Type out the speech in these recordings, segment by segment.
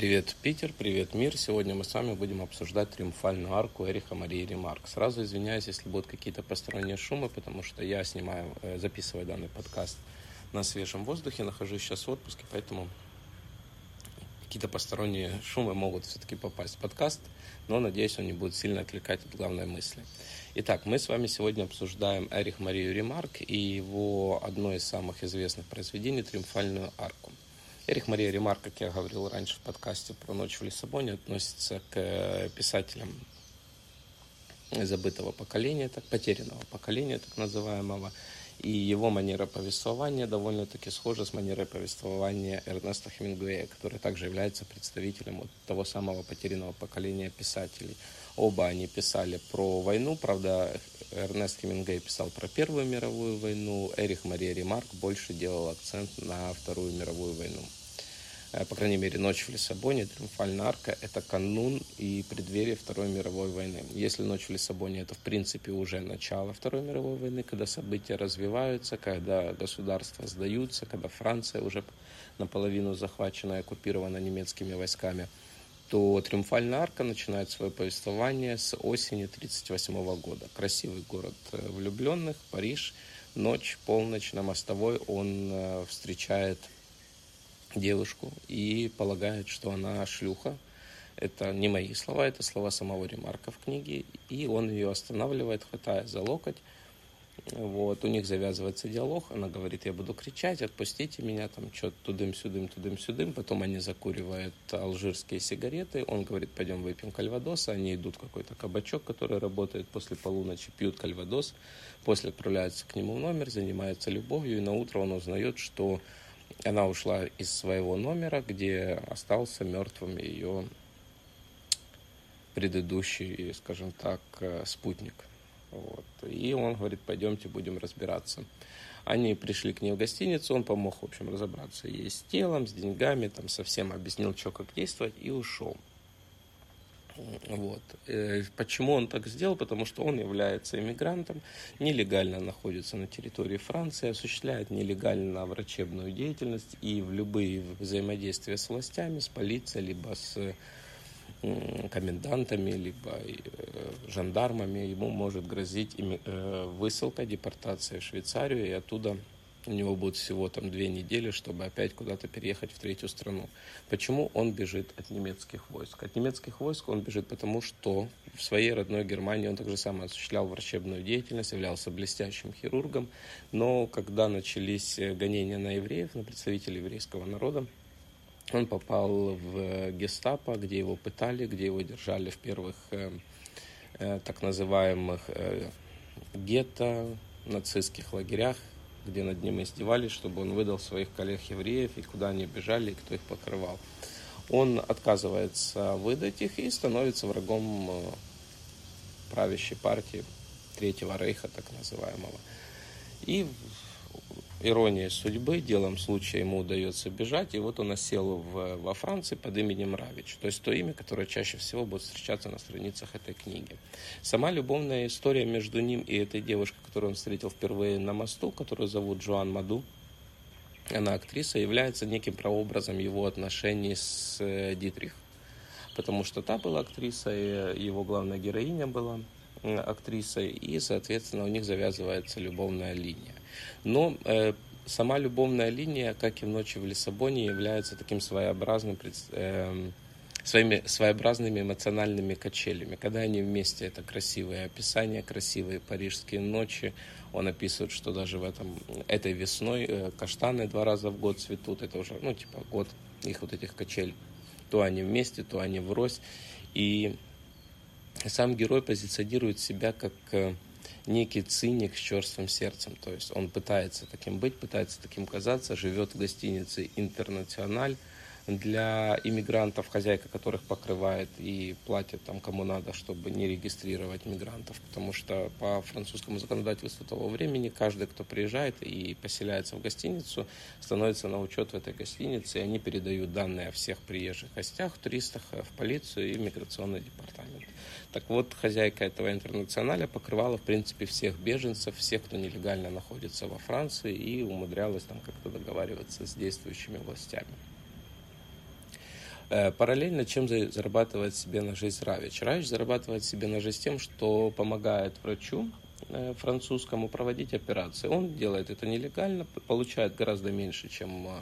Привет, Питер, привет, мир. Сегодня мы с вами будем обсуждать триумфальную арку Эриха Марии Ремарк. Сразу извиняюсь, если будут какие-то посторонние шумы, потому что я снимаю, э, записываю данный подкаст на свежем воздухе, нахожусь сейчас в отпуске, поэтому какие-то посторонние шумы могут все-таки попасть в подкаст, но надеюсь, он не будет сильно отвлекать от главной мысли. Итак, мы с вами сегодня обсуждаем Эрих Марию Ремарк и его одно из самых известных произведений «Триумфальную арку». Эрих Мария Ремар, как я говорил раньше в подкасте про «Ночь в Лиссабоне», относится к э, писателям забытого поколения, так, потерянного поколения, так называемого. И его манера повествования довольно-таки схожа с манерой повествования Эрнеста Хемингуэя, который также является представителем вот того самого потерянного поколения писателей. Оба они писали про войну, правда, Эрнест Хемингуэй писал про Первую мировую войну, Эрих Мария Ремарк больше делал акцент на Вторую мировую войну. Э, по крайней мере, «Ночь в Лиссабоне», «Триумфальная арка» — это канун и преддверие Второй мировой войны. Если «Ночь в Лиссабоне» — это, в принципе, уже начало Второй мировой войны, когда события развиваются, когда государства сдаются, когда Франция уже наполовину захвачена и оккупирована немецкими войсками, то «Триумфальная арка» начинает свое повествование с осени 1938 года. Красивый город э, влюбленных, Париж, ночь, полночь на мостовой он э, встречает девушку и полагает, что она шлюха. Это не мои слова, это слова самого Ремарка в книге. И он ее останавливает, хватая за локоть. Вот, у них завязывается диалог, она говорит, я буду кричать, отпустите меня, там, что-то тудым-сюдым, тудым-сюдым. Потом они закуривают алжирские сигареты, он говорит, пойдем выпьем кальвадос, они идут в какой-то кабачок, который работает после полуночи, пьют кальвадос, после отправляются к нему в номер, занимаются любовью, и на утро он узнает, что она ушла из своего номера, где остался мертвым ее предыдущий, скажем так, э, спутник. Вот. И он говорит, пойдемте будем разбираться. Они пришли к ней в гостиницу, он помог, в общем, разобраться ей с телом, с деньгами, там совсем объяснил, что как действовать, и ушел. Вот. Э, почему он так сделал? Потому что он является иммигрантом, нелегально находится на территории Франции, осуществляет нелегально врачебную деятельность и в любые взаимодействия с властями, с полицией, либо с комендантами, либо э, жандармами, ему может грозить э, высылка, депортация в Швейцарию и оттуда у него будет всего там две недели, чтобы опять куда-то переехать в третью страну. Почему он бежит от немецких войск? От немецких войск он бежит потому, что в своей родной Германии он также сам осуществлял врачебную деятельность, являлся блестящим хирургом, но когда начались гонения на евреев, на представителей еврейского народа, он попал в гестапо, где его пытали, где его держали в первых э, э, так называемых э, гетто, нацистских лагерях, где над ним издевались, чтобы он выдал своих коллег-евреев, и куда они бежали, и кто их покрывал. Он отказывается выдать их и становится врагом правящей партии Третьего Рейха, так называемого. И ирония судьбы, делом случая ему удается бежать, и вот он осел в, во Франции под именем Равич, то есть то имя, которое чаще всего будет встречаться на страницах этой книги. Сама любовная история между ним и этой девушкой, которую он встретил впервые на мосту, которую зовут Джоан Маду, она актриса, является неким прообразом его отношений с э, Дитрих. Потому что та была актриса, и его главная героиня была актрисой, и, соответственно, у них завязывается любовная линия. Но э, сама любовная линия, как и в «Ночи в Лиссабоне», является таким своеобразным, э, своими своеобразными эмоциональными качелями. Когда они вместе, это красивые описания, красивые парижские ночи. Он описывает, что даже в этом, этой весной э, каштаны два раза в год цветут. Это уже, ну, типа, год их вот этих качель. То они вместе, то они врозь. И сам герой позиционирует себя как э, некий циник с черствым сердцем. То есть он пытается таким быть, пытается таким казаться, живет в гостинице «Интернациональ», для иммигрантов, хозяйка которых покрывает и платит там кому надо, чтобы не регистрировать мигрантов, потому что по французскому законодательству того времени каждый, кто приезжает и поселяется в гостиницу, становится на учет в этой гостинице, и они передают данные о всех приезжих гостях, туристах в полицию и миграционный департамент. Так вот, хозяйка этого интернационаля покрывала, в принципе, всех беженцев, всех, кто нелегально находится во Франции, и умудрялась там как-то договариваться с действующими властями. Э, параллельно чем зарабатывает себе на жизнь Равич? Равич зарабатывает себе на жизнь тем, что помогает врачу э, французскому проводить операции. Он делает это нелегально, получает гораздо меньше, чем э,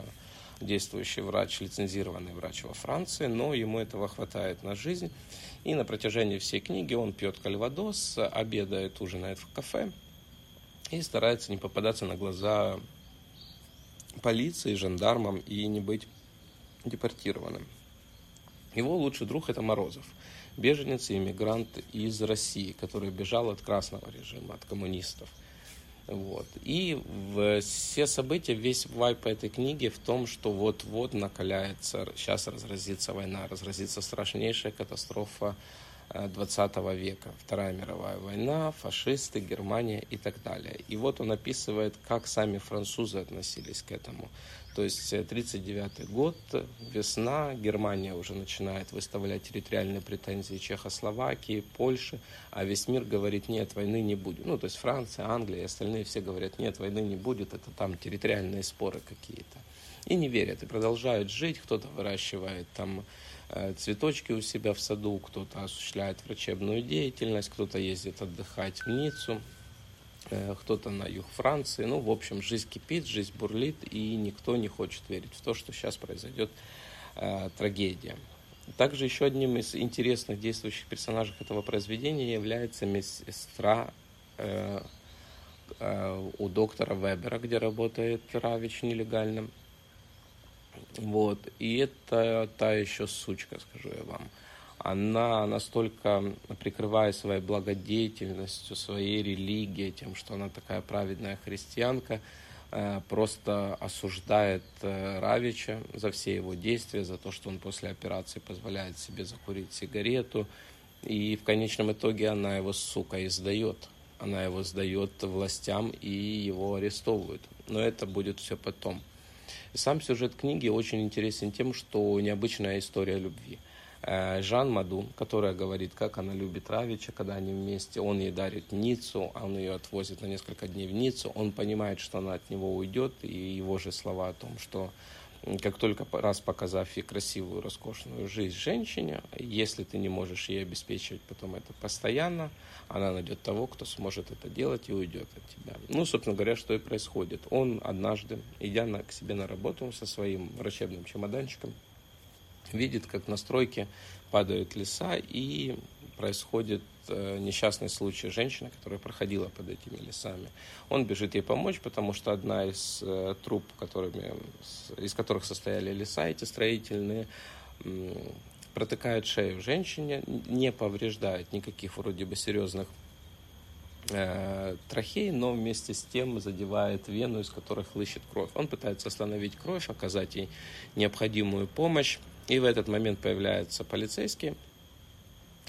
действующий врач, лицензированный врач во Франции, но ему этого хватает на жизнь. И на протяжении всей книги он пьет кальвадос, обедает, ужинает в кафе и старается не попадаться на глаза полиции, жандармам и не быть депортированным. Его лучший друг это Морозов, беженец и иммигрант из России, который бежал от красного режима, от коммунистов. Вот. И все события, весь вайп этой книги в том, что вот-вот накаляется, сейчас разразится война, разразится страшнейшая катастрофа 20 э, века, Вторая мировая война, фашисты, Германия и так далее. И вот он описывает, как сами французы относились к этому. То есть 1939 э, год, весна, Германия уже начинает выставлять территориальные претензии Чехословакии, Польши, а весь мир говорит, нет, войны не будет. Ну, то есть Франция, Англия и остальные все говорят, нет, войны не будет, это там территориальные споры какие-то. И не верят, и продолжают жить, кто-то выращивает там э, цветочки у себя в саду, кто-то осуществляет врачебную деятельность, кто-то ездит отдыхать в Ниццу, кто-то на юг Франции. Ну, в общем, жизнь кипит, жизнь бурлит, и никто не хочет верить в то, что сейчас произойдет э, трагедия. Также еще одним из интересных действующих персонажей этого произведения является медсестра э, э, у доктора Вебера, где работает Равич нелегально. Вот. И это та еще сучка, скажу я вам она настолько, прикрывая своей благодетельностью, своей религией, тем, что она такая праведная христианка, э, просто осуждает э, Равича за все его действия, за то, что он после операции позволяет себе закурить сигарету. И в конечном итоге она его, сука, издает. Она его сдает властям и его арестовывают. Но это будет все потом. Сам сюжет книги очень интересен тем, что необычная история любви – Жан Маду, которая говорит, как она любит Равича, когда они вместе. Он ей дарит Ниццу, а он ее отвозит на несколько дней в Ниццу. Он понимает, что она от него уйдет, и его же слова о том, что как только раз показав ей красивую, роскошную жизнь женщине, если ты не можешь ей обеспечивать потом это постоянно, она найдет того, кто сможет это делать и уйдет от тебя. Ну, собственно говоря, что и происходит. Он однажды, идя на, к себе на работу со своим врачебным чемоданчиком, видит, как на стройке падают леса и происходит э, несчастный случай женщины, которая проходила под этими лесами. Он бежит ей помочь, потому что одна из э, труб, которыми, из которых состояли леса эти строительные, протыкает шею женщине, не повреждает никаких вроде бы серьезных э, трахей, но вместе с тем задевает вену, из которой хлыщет кровь. Он пытается остановить кровь, оказать ей необходимую помощь. И в этот момент появляются полицейские,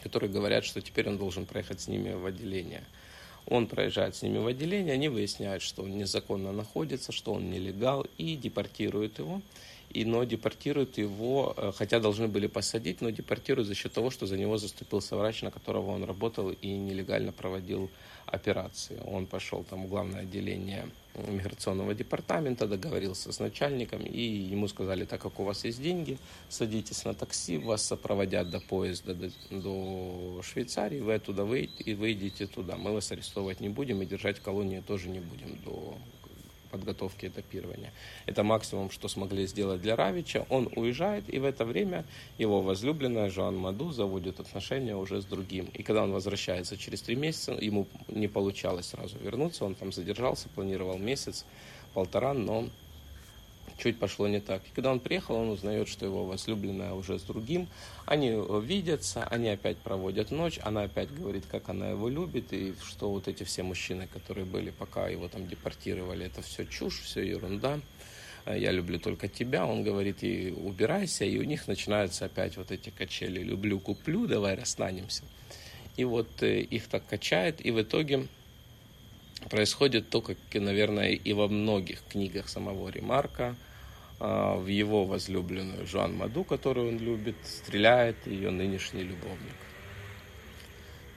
которые говорят, что теперь он должен проехать с ними в отделение. Он проезжает с ними в отделение, они выясняют, что он незаконно находится, что он нелегал, и депортируют его. И, но депортируют его, э, хотя должны были посадить, но депортируют за счет того, что за него заступился врач, на которого он работал и нелегально проводил операции. Он пошел там в главное отделение миграционного департамента, договорился с начальником, и ему сказали, так как у вас есть деньги, садитесь на такси, вас сопроводят до поезда до, до Швейцарии, вы оттуда выйдете, и выйдете туда. Мы вас арестовывать не будем и держать в колонии тоже не будем до подготовки этапирования. Это максимум, что смогли сделать для Равича. Он уезжает, и в это время его возлюбленная Жоан Маду заводит отношения уже с другим. И когда он возвращается через три месяца, ему не получалось сразу вернуться, он там задержался, планировал месяц, полтора, но чуть пошло не так. И когда он приехал, он узнает, что его возлюбленная уже с другим. Они видятся, они опять проводят ночь, она опять говорит, как она его любит, и что вот эти все мужчины, которые были, пока его там депортировали, это все чушь, все ерунда. Я люблю только тебя. Он говорит, и убирайся, и у них начинаются опять вот эти качели. Люблю, куплю, давай расстанемся. И вот э, их так качает, и в итоге происходит то, как, наверное, и во многих книгах самого Ремарка – в его возлюбленную Жан Маду, которую он любит, стреляет ее нынешний любовник.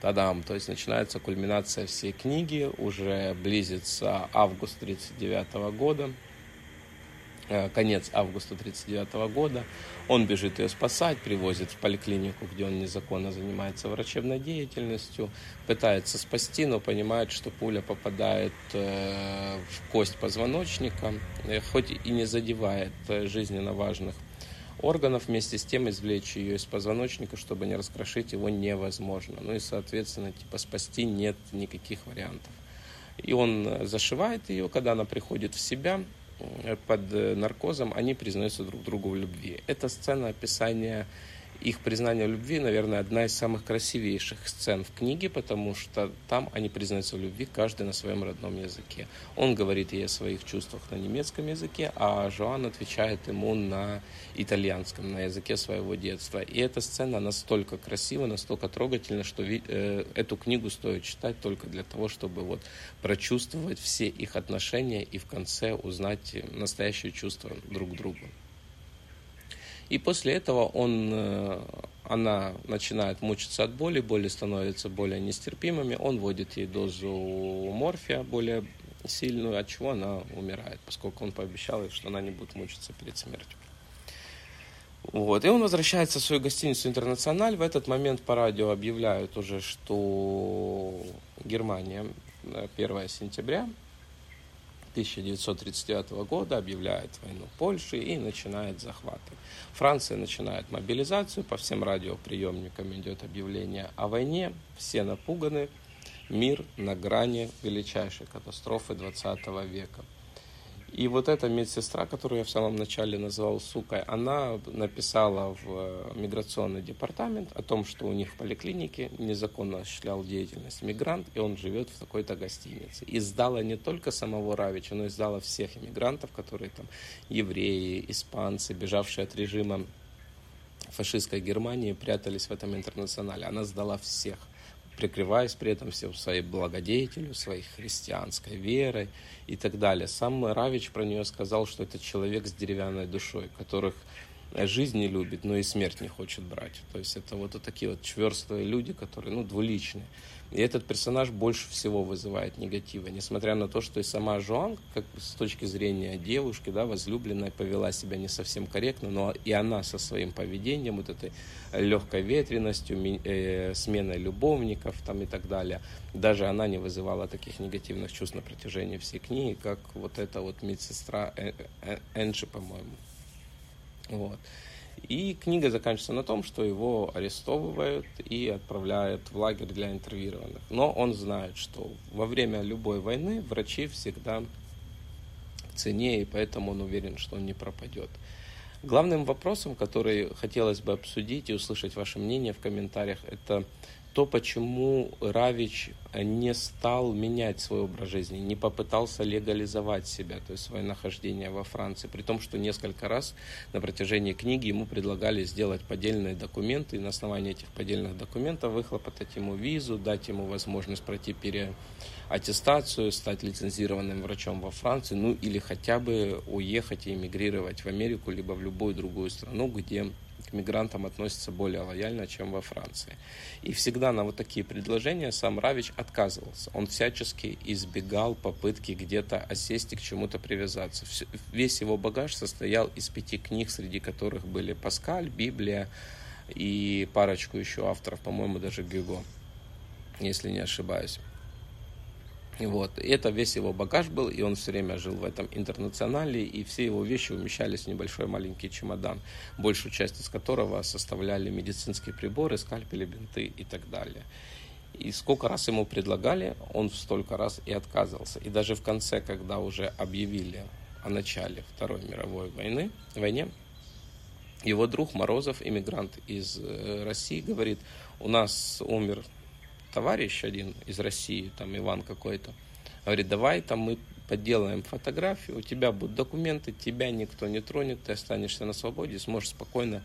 Тадам, то есть начинается кульминация всей книги, уже близится август 1939 года. Э, конец августа 1939 года. Он бежит ее спасать, привозит в поликлинику, где он незаконно занимается врачебной деятельностью, пытается спасти, но понимает, что пуля попадает э, в кость позвоночника, э, хоть и не задевает жизненно важных органов, вместе с тем извлечь ее из позвоночника, чтобы не раскрошить его, невозможно. Ну и, соответственно, типа спасти нет никаких вариантов. И он зашивает ее, когда она приходит в себя, под э, наркозом, они признаются друг другу в любви. Это сцена описания их признание любви, наверное, одна из самых красивейших сцен в книге, потому что там они признаются в любви, каждый на своем родном языке. Он говорит ей о своих чувствах на немецком языке, а Жоан отвечает ему на итальянском, на языке своего детства. И эта сцена настолько красива, настолько трогательна, что э, эту книгу стоит читать только для того, чтобы вот прочувствовать все их отношения и в конце узнать настоящее чувство друг к другу. И после этого он, э, она начинает мучиться от боли, боли становятся более нестерпимыми, он вводит ей дозу морфия более сильную, от чего она умирает, поскольку он пообещал ей, что она не будет мучиться перед смертью. Вот. И он возвращается в свою гостиницу «Интернациональ». В этот момент по радио объявляют уже, что Германия 1 э, сентября 1939 года объявляет войну Польши и начинает захваты. Франция начинает мобилизацию, по всем радиоприемникам идет объявление о войне, все напуганы, мир на грани величайшей катастрофы 20 века. И вот эта медсестра, которую я в самом начале назвал сукой, она написала в э, миграционный департамент о том, что у них в поликлинике незаконно осуществлял деятельность мигрант, и он живет в такой-то гостинице. И сдала не только самого Равича, но и сдала всех иммигрантов, которые там евреи, испанцы, бежавшие от режима фашистской Германии, прятались в этом интернационале. Она сдала всех прикрываясь при этом всем своей благодетелью, своей христианской верой и так далее. Сам Равич про нее сказал, что это человек с деревянной душой, которых жизнь не любит, но и смерть не хочет брать. То есть это вот такие вот чверстые люди, которые, ну, двуличные. И этот персонаж больше всего вызывает негатива, несмотря на то, что и сама Жуан, как с точки зрения девушки, да, возлюбленная, повела себя не совсем корректно, но и она со своим поведением, вот этой легкой ветренностью, э, сменой любовников там и так далее, даже она не вызывала таких негативных чувств на протяжении всей книги, как вот эта вот медсестра э, э, Энджи, по-моему. Вот. И книга заканчивается на том, что его арестовывают и отправляют в лагерь для интервьюированных. Но он знает, что во время любой войны врачи всегда цене, и поэтому он уверен, что он не пропадет. Главным вопросом, который хотелось бы обсудить и услышать ваше мнение в комментариях, это то, почему Равич не стал менять свой образ жизни, не попытался легализовать себя, то есть свое нахождение во Франции, при том, что несколько раз на протяжении книги ему предлагали сделать поддельные документы, и на основании этих поддельных документов выхлопотать ему визу, дать ему возможность пройти переаттестацию, стать лицензированным врачом во Франции, ну или хотя бы уехать и эмигрировать в Америку, либо в любую другую страну, где мигрантам относятся более лояльно, чем во Франции. И всегда на вот такие предложения сам Равич отказывался. Он всячески избегал попытки где-то осесть и к чему-то привязаться. Весь его багаж состоял из пяти книг, среди которых были Паскаль, Библия и парочку еще авторов, по-моему, даже Гюго, если не ошибаюсь. Вот. Это весь его багаж был, и он все время жил в этом интернационале, и все его вещи умещались в небольшой маленький чемодан, большую часть из которого составляли медицинские приборы, скальпели, бинты и так далее. И сколько раз ему предлагали, он столько раз и отказывался. И даже в конце, когда уже объявили о начале Второй мировой войны, войне, его друг Морозов, иммигрант из э, России, говорит, у нас умер товарищ один из России, там Иван какой-то, говорит, давай там мы подделаем фотографию, у тебя будут документы, тебя никто не тронет, ты останешься на свободе, сможешь спокойно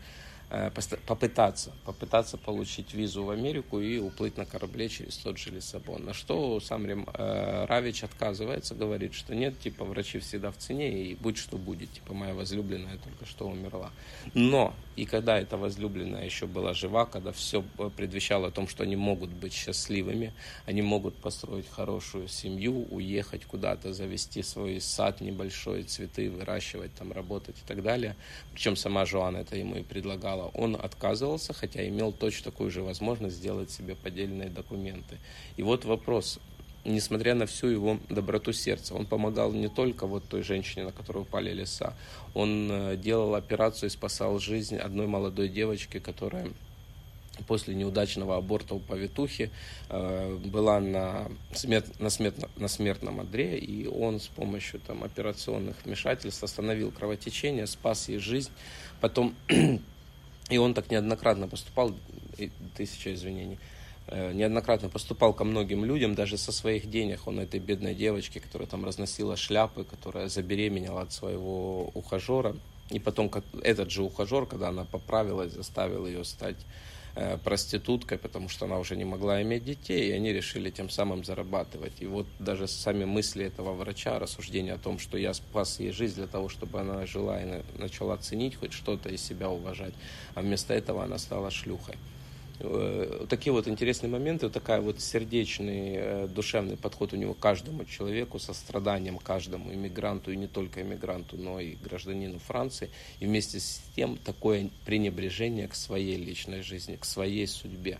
попытаться, попытаться получить визу в Америку и уплыть на корабле через тот же Лиссабон. На что сам Рим, э, Равич отказывается, говорит, что нет, типа врачи всегда в цене и будь что будет, типа моя возлюбленная только что умерла. Но и когда эта возлюбленная еще была жива, когда все предвещало о том, что они могут быть счастливыми, они могут построить хорошую семью, уехать куда-то, завести свой сад небольшой, цветы выращивать, там работать и так далее. Причем сама Жоанна это ему и предлагала мало. Он отказывался, хотя имел точно такую же возможность сделать себе поддельные документы. И вот вопрос, несмотря на всю его доброту сердца. Он помогал не только вот той женщине, на которую упали леса. Он э, делал операцию и спасал жизнь одной молодой девочки, которая после неудачного аборта у повитухи э, была на, смерт, на, смерт, на смертном одре, и он с помощью там, операционных вмешательств остановил кровотечение, спас ей жизнь. Потом и он так неоднократно поступал, тысяча извинений, э, неоднократно поступал ко многим людям, даже со своих денег. Он этой бедной девочке, которая там разносила шляпы, которая забеременела от своего ухажера. И потом этот же ухажер, когда она поправилась, заставил ее стать проституткой, потому что она уже не могла иметь детей, и они решили тем самым зарабатывать. И вот даже сами мысли этого врача, рассуждение о том, что я спас ей жизнь для того, чтобы она жила и начала ценить хоть что-то и себя уважать, а вместо этого она стала шлюхой. Э, такие вот интересные моменты, такая вот сердечный, э, душевный подход у него к каждому человеку, со страданием каждому иммигранту, и не только иммигранту, но и гражданину Франции. И вместе с тем такое пренебрежение к своей личной жизни, к своей судьбе.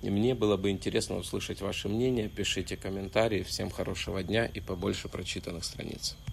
И мне было бы интересно услышать ваше мнение. Пишите комментарии. Всем хорошего дня и побольше прочитанных страниц.